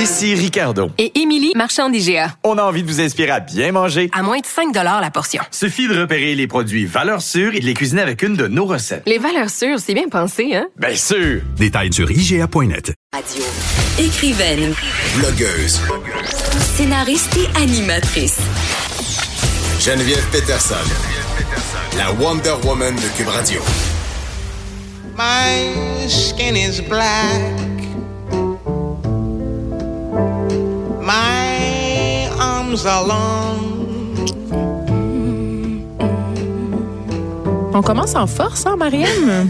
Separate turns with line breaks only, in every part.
Ici Ricardo.
Et Émilie, marchand d'IGA.
On a envie de vous inspirer à bien manger.
À moins de 5 la portion.
Suffit de repérer les produits valeurs sûres et de les cuisiner avec une de nos recettes.
Les valeurs sûres, c'est bien pensé, hein?
Bien sûr!
Détails sur IGA.net.
Radio. Écrivaine.
Blogueuse.
Scénariste et animatrice.
Geneviève Peterson. La Wonder Woman de Cube Radio.
My skin is black.
On commence en force, hein, Mariam?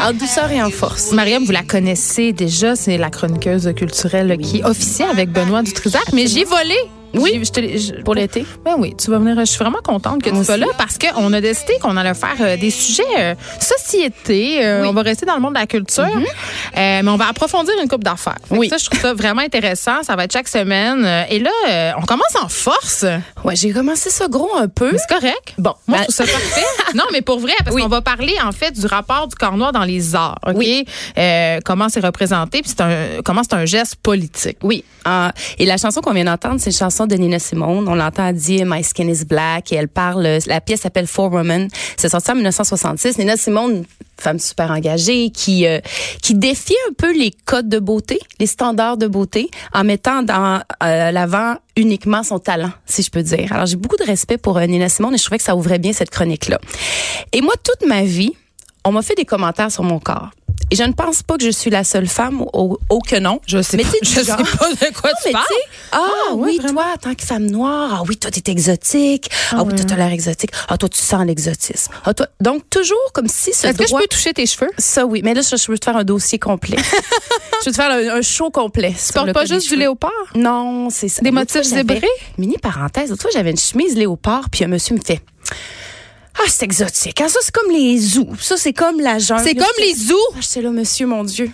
en douceur et en force. Mariam, vous la connaissez déjà, c'est la chroniqueuse culturelle qui officie avec Benoît Dutrisac, mais j'ai volé oui, je te,
pour l'été.
Ben oui, tu vas venir. Je suis vraiment contente que tu sois là parce qu'on a décidé qu'on allait faire euh, des sujets euh, société. Euh, on va rester dans le monde de la culture, mm-hmm. mais on va approfondir une coupe d'affaires. Oui. Ça, je trouve ça vraiment intéressant. Ça va être chaque semaine. Et là, on commence en force.
Ouais, j'ai commencé ça gros un peu.
C'est correct.
Bon,
moi, je trouve ça parfait. non, mais pour vrai, parce qu'on va parler en fait du rapport du corps noir dans les arts. Oui. comment c'est représenté, puis un comment c'est un geste politique.
Oui. Ah, et la chanson qu'on vient d'entendre, c'est une chanson de Nina Simone. On l'entend dire My Skin is Black et elle parle. La pièce s'appelle Four Women. C'est sorti en 1966. Nina Simone, femme super engagée, qui euh, qui défie un peu les codes de beauté, les standards de beauté, en mettant dans euh, l'avant uniquement son talent, si je peux dire. Alors j'ai beaucoup de respect pour euh, Nina Simone et je trouvais que ça ouvrait bien cette chronique là. Et moi, toute ma vie, on m'a fait des commentaires sur mon corps. Et je ne pense pas que je suis la seule femme au, au que non.
Je sais
mais
pas. Je sais pas de quoi tu parles.
Ah, ah oui, toi, tant que femme noire, ah oui, toi, t'es exotique. Ah, oui, toi, t'as l'air exotique. Ah, toi, tu sens l'exotisme. Ah, toi, donc, toujours comme si ce
Est-ce que je peux toucher tes cheveux?
Ça, oui. Mais là, je, veux te faire un dossier complet. je veux te faire un, show complet.
Tu portes pas juste du léopard?
Non, c'est ça.
Des motifs zébrés?
Mini parenthèse. Toi, j'avais une chemise léopard, puis un monsieur me fait ah, c'est exotique. Ah, ça, c'est comme les zoos. Ça, c'est comme la jungle.
C'est comme les zoos.
Ah, je sais là, monsieur, mon Dieu.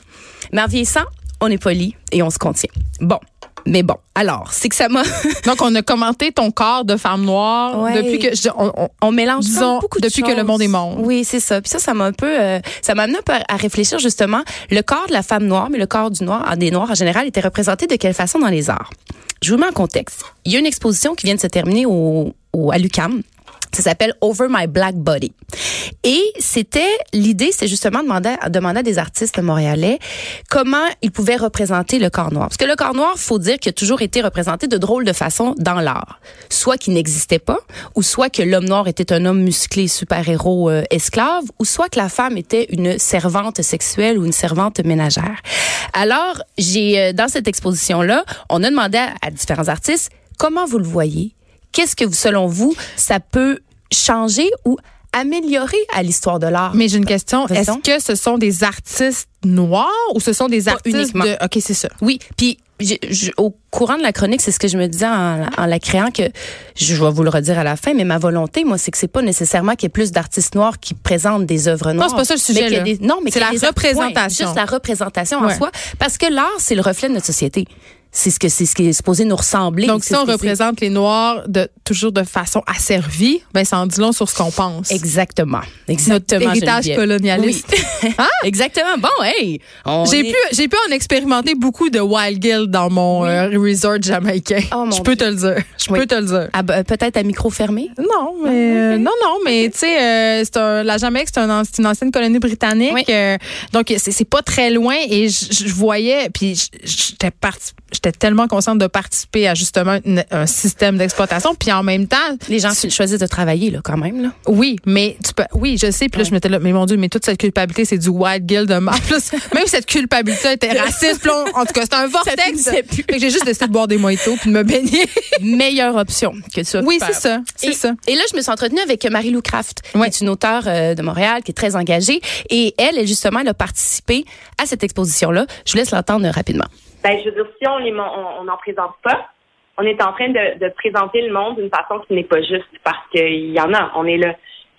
Mais en vieillissant, on est poli et on se contient. Bon. Mais bon, alors, c'est que ça m'a.
Donc, on a commenté ton corps de femme noire depuis que.
on, mélange disons, beaucoup
de Depuis que le monde est monde.
Oui, c'est ça. Puis ça, ça m'a un peu. Euh, ça m'a amené un peu à réfléchir justement. Le corps de la femme noire, mais le corps du noir, des noirs en général, était représenté de quelle façon dans les arts? Je vous mets en contexte. Il y a une exposition qui vient de se terminer au, au à l'UCAM ça s'appelle Over My Black Body. Et c'était l'idée, c'est justement demander, demander à des artistes montréalais comment ils pouvaient représenter le corps noir. Parce que le corps noir, faut dire qu'il a toujours été représenté de drôles de façon dans l'art. Soit qu'il n'existait pas, ou soit que l'homme noir était un homme musclé, super-héros, euh, esclave, ou soit que la femme était une servante sexuelle ou une servante ménagère. Alors, j'ai euh, dans cette exposition-là, on a demandé à différents artistes comment vous le voyez? Qu'est-ce que, selon vous, ça peut changer ou améliorer à l'histoire de l'art?
Mais j'ai une question. Est-ce que ce sont des artistes noirs ou ce sont des artistes de... OK, c'est ça.
Oui, puis au courant de la chronique, c'est ce que je me disais en, la créant que je vais vous le redire à la fin, mais ma volonté, moi, c'est que c'est pas nécessairement qu'il y ait plus d'artistes noirs qui présentent des œuvres noires.
Non, c'est pas ça le sujet.
Mais non, mais
c'est la représentation.
juste la représentation en soi, parce que l'art, c'est le reflet de notre société c'est ce que c'est ce qui est supposé nous ressembler.
Donc si on représente les noirs de toujours de façon asservie, ben ça en dit long sur ce qu'on pense.
Exactement. Exactement.
Notre héritage colonialiste.
ah, exactement. Bon, hey,
j'ai pu j'ai pu en expérimenter beaucoup de wild guild dans mon euh, resort jamaïcain. Oh, je peux te le dire. Je peux te le dire.
Ah, ben, peut-être à micro fermé?
Non, mais euh, non non, mais tu sais euh, c'est la Jamaïque c'est un, une ancienne colonie britannique. donc c'est pas très loin et je voyais puis j'étais parti j'étais tellement consciente de participer à justement un système d'exploitation. Puis en même temps,
les gens choisissent de travailler là quand même là.
Oui, mais tu peux, oui, je sais. Puis là, je m'étais là, mais mon Dieu, mais toute cette culpabilité, c'est du white guild de Plus, même cette culpabilité était raciste. en tout cas, c'est un vortex. j'ai juste décidé de boire des mojitos puis de me baigner.
Meilleure option que ça.
Oui, c'est ça, c'est ça.
Et là, je me suis entretenue avec Marie-Lou Craft, qui est une auteure euh, de Montréal, qui est très engagée, et elle, justement, elle a participé à cette exposition là. Je vous laisse l'entendre rapidement.
Ben, je veux dire, si on on n'en présente pas, on est en train de, de présenter le monde d'une façon qui n'est pas juste parce qu'il y en a, on est là.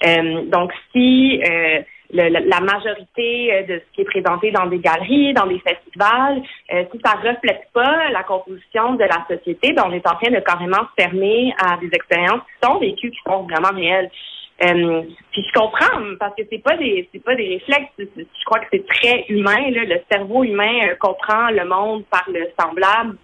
Euh, donc, si euh, la majorité euh, de ce qui est présenté dans des galeries, dans des festivals, si ça reflète pas la composition de la société, ben on est en train de carrément se fermer à des expériences qui sont vécues, qui sont vraiment réelles. Euh, puis je comprends parce que c'est pas des c'est pas des réflexes. Je crois que c'est très humain. Là. Le cerveau humain euh, comprend le monde par le semblable.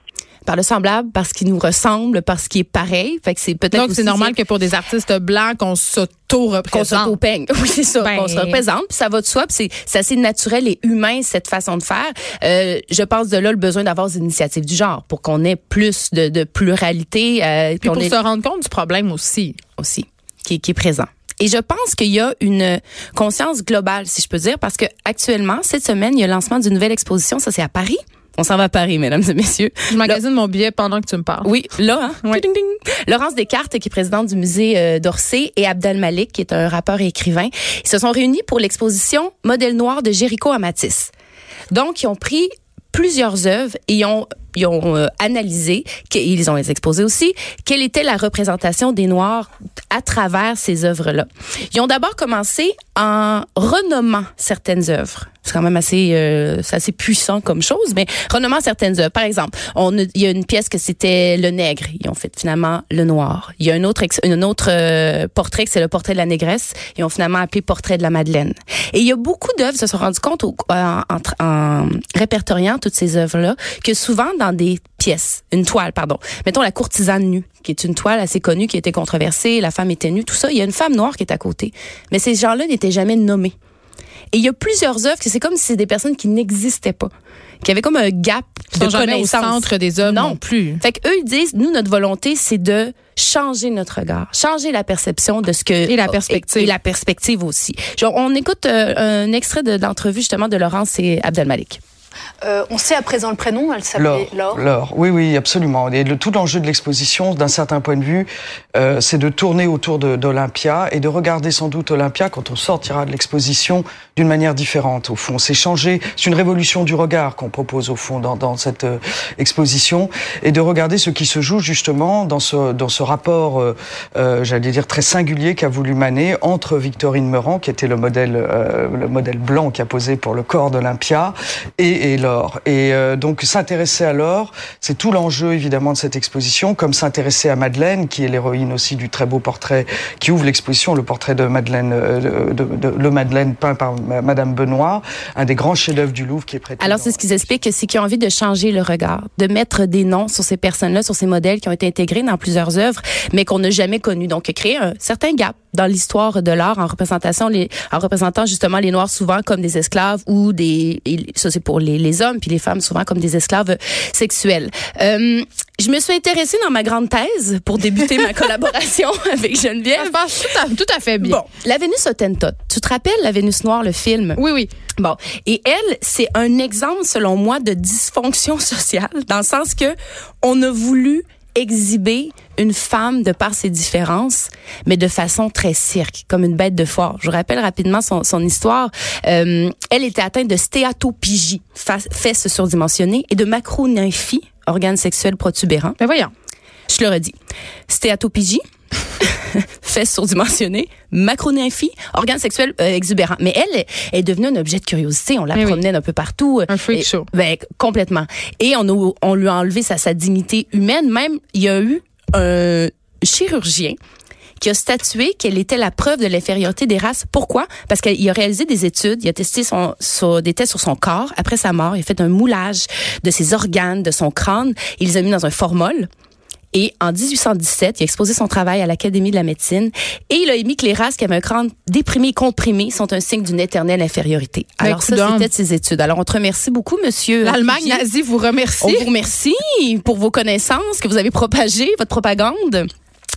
par le semblable, parce qu'il nous ressemble, parce qu'il est pareil. Fait que c'est peut-être
Donc, c'est normal que pour des artistes blancs, qu'on s'auto-représente.
Qu'on s'auto-peigne. Oui, c'est ça.
Ben...
Qu'on se représente. Puis ça va de soi. Puis c'est assez naturel et humain, cette façon de faire. Euh, je pense de là le besoin d'avoir des initiatives du genre pour qu'on ait plus de, de pluralité.
Euh, puis,
puis
pour
ait...
se rendre compte du problème aussi.
Aussi. Qui, qui est présent. Et je pense qu'il y a une conscience globale, si je peux dire, parce que actuellement, cette semaine, il y a le lancement d'une nouvelle exposition. Ça, c'est à Paris. On s'en va à Paris, mesdames et messieurs.
Je magasine mon billet pendant que tu me parles.
Oui, là, hein?
Oui.
Ding, ding. Laurence Descartes, qui est présidente du musée euh, d'Orsay, et Abdel Malik, qui est un rappeur et écrivain, ils se sont réunis pour l'exposition Modèle noir de Jéricho à Matisse. Donc, ils ont pris plusieurs œuvres et ils ont ils ont euh, analysé, ils ont exposés aussi, quelle était la représentation des Noirs à travers ces œuvres-là. Ils ont d'abord commencé en renommant certaines œuvres. C'est quand même assez, euh, assez puissant comme chose, mais renommant certaines œuvres. Par exemple, on il y a une pièce que c'était le nègre. Ils ont fait finalement le noir. Il y a un autre, un autre euh, portrait que c'est le portrait de la négresse. Ils ont finalement appelé portrait de la Madeleine. Et il y a beaucoup d'œuvres se sont rendu compte au, en, en répertoriant toutes ces œuvres-là que souvent dans des pièces, une toile, pardon. Mettons la courtisane nue, qui est une toile assez connue, qui été controversée, la femme était nue, tout ça. Il y a une femme noire qui est à côté. Mais ces gens-là n'étaient jamais nommés. Et il y a plusieurs œuvres que c'est comme si c'est des personnes qui n'existaient pas, qui avaient comme un gap de connaissance.
au centre des œuvres non, non plus.
Fait que eux ils disent, nous notre volonté c'est de changer notre regard, changer la perception de ce que
et la perspective
et, et la perspective aussi. Genre, on écoute euh, un extrait de l'entrevue justement de Laurence et Abdelmalik.
Euh, on sait à présent le prénom, elle s'appelait Laure.
Laure. Oui, oui, absolument. Et le, tout l'enjeu de l'exposition, d'un certain point de vue, euh, c'est de tourner autour d'Olympia et de regarder sans doute Olympia quand on sortira de l'exposition d'une manière différente. Au fond, c'est changer, c'est une révolution du regard qu'on propose au fond dans, dans cette euh, exposition et de regarder ce qui se joue justement dans ce dans ce rapport, euh, j'allais dire très singulier qu'a voulu Manet entre Victorine Meurant, qui était le modèle le modèle blanc qui a posé pour le corps d'Olympia, et, et l'or. Et euh, donc s'intéresser à l'or, c'est tout l'enjeu évidemment de cette exposition, comme s'intéresser à Madeleine, qui est l'héroïne aussi du très beau portrait qui ouvre l'exposition, le portrait de Madeleine, euh, de, de, de, le Madeleine peint par Madame Benoît, un des grands chefs-d'œuvre du Louvre qui est prêté.
Alors c'est ce qu'ils expliquent, c'est qu'ils ont envie de changer le regard, de mettre des noms sur ces personnes-là, sur ces modèles qui ont été intégrés dans plusieurs œuvres, mais qu'on n'a jamais connus. Donc créer un certain gap dans l'histoire de l'art en représentation les en représentant justement les noirs souvent comme des esclaves ou des ça c'est pour les, les hommes puis les femmes souvent comme des esclaves sexuels. Euh, je me suis intéressée dans ma grande thèse pour débuter ma collaboration avec Geneviève.
Ça passe tout à, tout à fait bien.
Bon, la Vénus Hottentot. Tu te rappelles la Vénus noire le film?
Oui oui.
Bon, et elle, c'est un exemple selon moi de dysfonction sociale dans le sens que on a voulu exhiber une femme de par ses différences, mais de façon très cirque, comme une bête de foire. Je vous rappelle rapidement son, son histoire. Euh, elle était atteinte de stéatopigie, fesses surdimensionnées, et de macronymphie, organe sexuel protubérant.
Mais voyons.
Je le redis. Stéatopigie, fesses surdimensionnées, macronymphie, organe sexuel euh, exubérant. Mais elle est devenue un objet de curiosité. On la
Mais
promenait d'un peu partout.
Un freak show.
Ben, complètement. Et on, a- on lui a enlevé sa, sa dignité humaine. Même, il y a eu un chirurgien qui a statué qu'elle était la preuve de l'infériorité des races. Pourquoi? Parce qu'il a réalisé des études, il a testé son, son- des tests sur son corps après sa mort, il a fait un moulage de ses organes, de son crâne, il les a mis dans un formol. Et en 1817, il a exposé son travail à l'Académie de la médecine et il a émis que les races qui avaient un crâne déprimé et comprimé sont un signe d'une éternelle infériorité.
Ben,
Alors ça, c'était de ses études. Alors on te remercie beaucoup, monsieur.
L'Allemagne nazie vous remercie.
On vous remercie pour vos connaissances que vous avez propagées, votre propagande.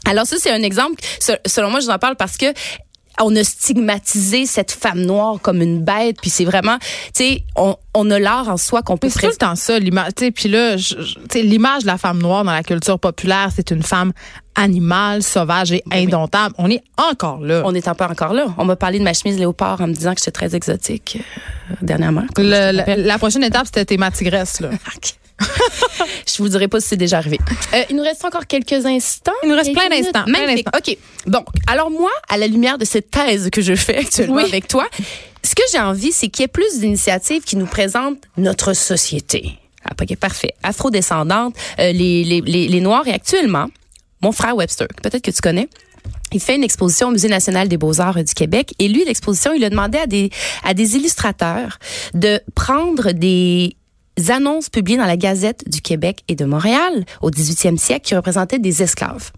Alors ça, c'est un exemple. Se- Selon moi, je vous en parle parce que on a stigmatisé cette femme noire comme une bête, puis c'est vraiment, tu sais, on, on a l'art en soi qu'on peut
c'est tout le temps ça, l'image. tu sais, Puis là, l'image de la femme noire dans la culture populaire, c'est une femme animale, sauvage et indomptable. On est encore là.
On est un peu encore là. On m'a parlé de ma chemise léopard en me disant que j'étais très exotique euh, dernièrement.
Le- la, la prochaine étape, c'était tes matigresses, là.
Je vous dirai pas si c'est déjà arrivé. Euh, il nous reste encore quelques instants.
Il nous reste plein d'instants,
Magnifique. OK. Bon, alors moi, à la lumière de cette thèse que je fais actuellement
Oui.
avec toi, ce que j'ai envie, c'est qu'il y ait plus d'initiatives qui nous présentent notre société. Ah, ok, parfait. Afrodescendante, euh, les, les, les, les Noirs et actuellement, mon frère Webster, peut-être que tu connais, il fait une exposition au Musée national des beaux-arts euh, du Québec. Et lui, l'exposition, il a demandé à des, à des illustrateurs de prendre des annonces publiées dans la Gazette du Québec et de Montréal au 18e siècle qui représentaient des esclaves.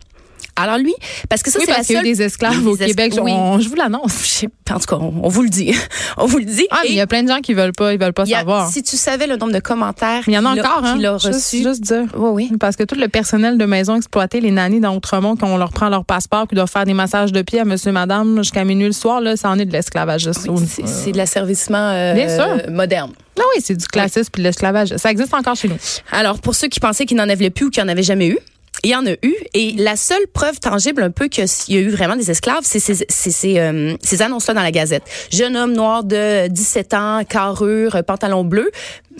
Alors lui, parce que ça
oui,
c'est la
y a eu des esclaves au Québec.
oui.
On- je vous l'annonce.
En tout cas, on, on vous le dit. on vous le dit.
Ah, il y a plein de gens qui veulent pas, ils veulent pas
a-
savoir.
si tu savais le nombre de commentaires
il y en a encore, hein.
qu'il a
Juste-. Juste, dire.
Oui, oui.
Parce que tout le personnel de maison exploité, les nannies dans Outremont, qu'on leur prend leur passeport puis doivent faire des massages de pied à monsieur, madame jusqu'à minuit le soir, là, ça en est de l'esclavage.
C'est c'est de l'asservissement euh,
Bien sûr.
moderne.
Ah oui, c'est du classisme puis de l'esclavage. Ça existe encore chez nous.
Alors, pour ceux qui pensaient qu'il n'en avait plus ou qu'il n'en avait jamais eu, il y en a eu. Et la seule preuve tangible un peu qu'il y a eu vraiment des esclaves, c'est ces, ces, euh, ces annonces-là dans la Gazette. Jeune homme noir de 17 ans, carrure, pantalon bleu,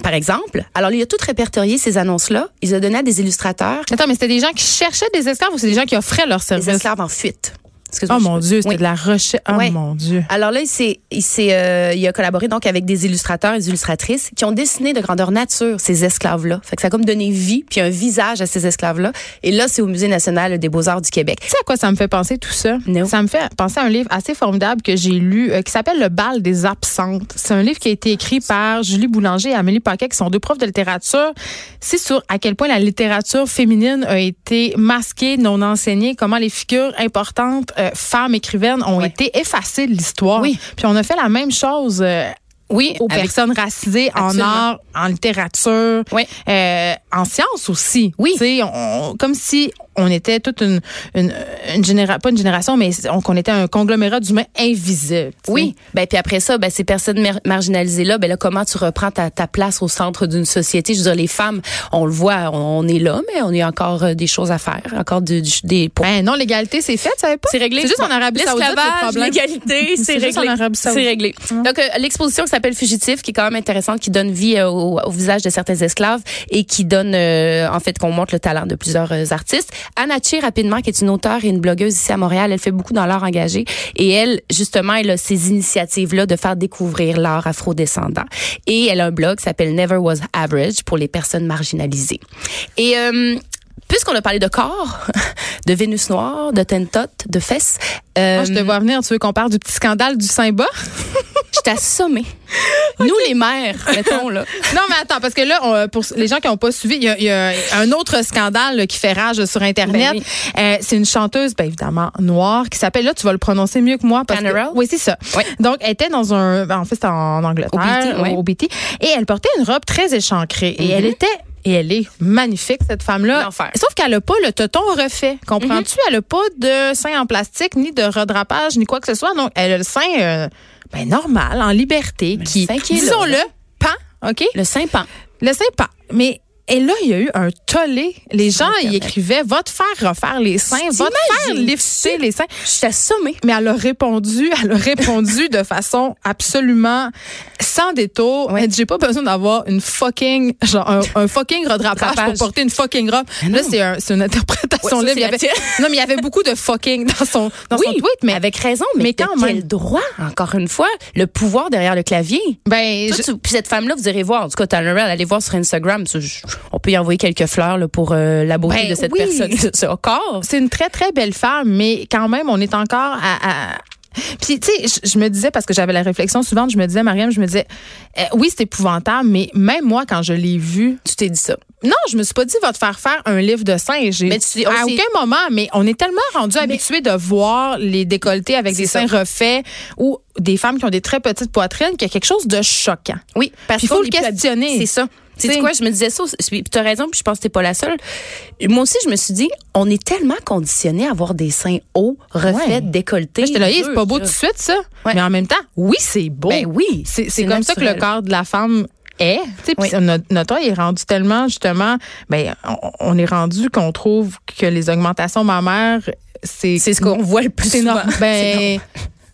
par exemple. Alors, il a tout répertorié ces annonces-là. Il a donné à des illustrateurs.
Attends, mais c'était des gens qui cherchaient des esclaves ou c'est des gens qui offraient leurs
Des
services?
esclaves en fuite. Excuse-moi,
Oh mon Dieu, c'était
Oui.
de la recherche. Oh mon Dieu.
Alors là, il, s'est- il, s'est, euh, il a collaboré donc avec des illustrateurs et des illustratrices qui ont dessiné de grandeur nature ces esclaves-là. Fait que ça a comme donné vie puis un visage à ces esclaves-là. Et là, c'est au Musée national des beaux-arts du Québec.
Tu sais à quoi ça me fait penser tout ça? Ça me fait penser à un livre assez formidable que j'ai lu euh, qui s'appelle Le bal des absentes. C'est un livre qui a été écrit par Julie Boulanger et Amélie Paquet, qui sont deux profs de littérature. C'est sur à quel point la littérature féminine a été masquée, non enseignée, comment les figures importantes, euh, femmes écrivaines, ont été effacées de l'histoire.
Oui.
Puis on a fait la même chose. euh,
Oui,
aux
avec-
personnes racisées en art, en littérature,
Oui.
euh, en sciences aussi.
Oui.
On- comme si on était toute une, une, une génération, pas une génération, mais on- qu'on était un conglomérat d'humains invisibles.
Oui. Ben puis après ça, ben ces personnes mar- marginalisées là, ben là comment tu reprends ta, ta place au centre d'une société? Je veux dire, les femmes, on le voit, on, on est là, mais on a encore euh, des choses à faire, encore de- du- des.
Ben non, l'égalité, c'est fait, savais pas?
C'est réglé.
C'est juste en Arabie Saoudite,
l'égalité, c'est réglé. C'est réglé. Donc, euh, l'exposition qui s'appelle Fugitif, qui est quand même intéressante, qui donne vie euh, au, au visage de certains esclaves et qui donne, euh, en fait, qu'on montre le talent de plusieurs artistes. Anna Chi, rapidement, qui est une auteure et une blogueuse ici à Montréal, elle fait beaucoup dans l'art engagé et elle, justement, elle a ces initiatives-là de faire découvrir l'art afrodescendant. Et elle a un blog qui s'appelle Never Was Average pour les personnes marginalisées. Et euh, Puisqu'on a parlé de corps, de Vénus noire, de tentot, de fesses, euh,
Moi, je te vois venir, tu veux qu'on parle du petit scandale du Saint-Bas?
je t'ai assommé. Nous, les mères, mettons, là.
Non, mais attends, parce que là, on- pour les gens qui n'ont pas suivi, il y, a- il y a un autre scandale là, qui fait rage sur Internet.
Ben oui.
Euh, c'est une chanteuse, bien évidemment, noire, qui s'appelle, là, tu vas le prononcer mieux que moi. Parce que- oui, c'est ça.
Oui.
Donc, elle était dans un, ben, en fait, c'était en Angleterre,
Au BT,
BT, et elle portait une robe très échancrée. Et elle était et elle est magnifique, cette femme-là. Sauf qu'elle n'a pas le toton refait. Comprends-tu? Elle n'a pas de sein en plastique, ni de redrapage, ni quoi que ce soit. Donc, elle a le sein euh, ben, normal, en liberté,
le
qui,
sein
disons-le, pan, OK?
Le Saint-Pan.
Le sein pan. Mais et là, il y a eu un tollé. Les gens y
Internet.
écrivaient Va te faire refaire les seins, va te faire lifter les seins.
Je t'ai assommé.
Mais elle a répondu, elle a répondu de façon absolument sans détour.
Ouais.
J'ai pas besoin d'avoir une fucking, genre, un, un fucking redrapage pour porter une fucking robe. Là, c'est un- une interprétation
Ouais, ça,
libre. Il y avait- non, mais il y avait beaucoup de fucking dans son, dans son
oui,
tweet. Mais,
avec raison, mais,
mais quand
quel
même.
droit, encore une fois, le pouvoir derrière le clavier?
ben,
Toi,
je-
tu- puis cette femme-là, vous irez voir. En tout cas, Tanner, allez voir sur Instagram. Je- On peut y envoyer quelques fleurs là, pour euh, la beauté
Ben
de cette
oui.
personne. Ce- ce corps.
c'est une très, très belle femme, mais quand même, on est encore à. à- Puis, tu sais, je, je me disais, parce que j'avais la réflexion souvent, je me disais, Mariam, je me disais, euh, oui, c'est épouvantable, mais même moi, quand je l'ai vu,
Tu t'es dit ça?
non, je me suis pas dit, va te faire faire un livre de seins.
Mais tu-
à aucun moment, mais on est tellement rendu habitué de voir les décolletés avec des seins
ça.
refaits ou des femmes qui ont des très petites poitrines qu'il y a quelque chose de choquant.
Oui, parce
Puis il faut le questionner.
C'est ça. C'est quoi, je me disais ça, puis tu as raison, puis je pense que t'es pas la seule. Moi aussi, je me suis dit, on est tellement conditionné à avoir des seins hauts, refaits,
Ouais.
décolletés.
J'étais là, c'est pas beau tout de suite, ça.
Ouais.
Mais en même temps, oui, c'est beau.
Ben oui,
C'est, comme ça que le corps de la femme est. Tu
Oui.
notre, notre est rendu tellement, justement, ben, on, on est rendu qu'on trouve que les augmentations mammaires, c'est.
C'est ce qu'on voit le plus
C'est
souvent.
Ben,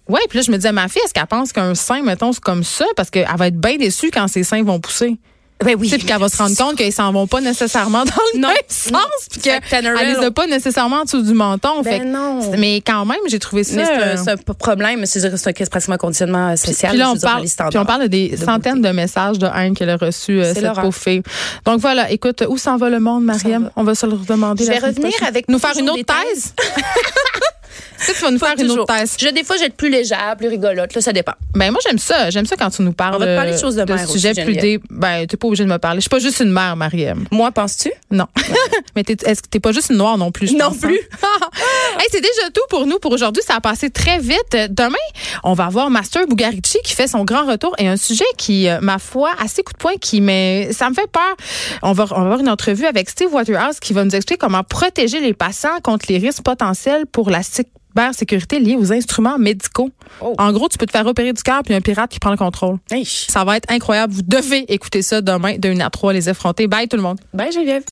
ouais, puis là, je me disais, ma fille, est-ce qu'elle pense qu'un sein, mettons, c'est comme ça? Parce qu'elle va être bien déçue quand ses seins vont pousser?
Ben oui.
Puis qu'elle va se rendre compte qu'ils s'en vont pas nécessairement dans le
Non.
même sens, puis qu'elle les a pas nécessairement en dessous du menton.
Ben
Fait
non.
Mais quand même, j'ai trouvé ça.
C'est un,
euh,
problème, c'est c'est un- c'est pratiquement un conditionnement euh, social.
puis là, on parle, puis on parle de des
de
centaines
beauté.
de messages de haine qu'elle a reçus, euh, cette pauvre fille. Donc voilà, écoute, où s'en va le monde, Mariam? On va se le redemander.
Je vais revenir avec
Nous faire une autre
des
thèse? Tu vas nous faire une autre thèse.
Je, des fois, être plus légère, plus rigolote. Là, ça dépend.
Ben, moi, j'aime ça. J'aime ça quand tu nous parles.
On va te parler de choses de mère
sujets
aussi,
plus dé... Ben, t'es pas obligé de me parler. Je suis pas juste une mère, Mariem.
Moi, penses-tu?
Non. Mais t'es, est-ce que t'es pas juste une noire non plus? je
Non plus.
hein? hey, c'est déjà tout pour nous pour aujourd'hui. Ça a passé très vite. Demain, on va voir Master Bugarici qui fait son grand retour et un sujet qui, euh, ma foi, assez coup de poing qui mais ça me fait peur. On va, on va avoir une entrevue avec Steve Waterhouse qui va nous expliquer comment protéger les patients contre les risques potentiels pour la cybersécurité liée aux instruments médicaux.
Oh.
En gros, tu peux te faire opérer du cœur puis un pirate qui prend le contrôle. Ça va être incroyable. Vous devez écouter ça demain de 1 à 3, les effrontés. Bye tout le monde.
Bye, Geneviève.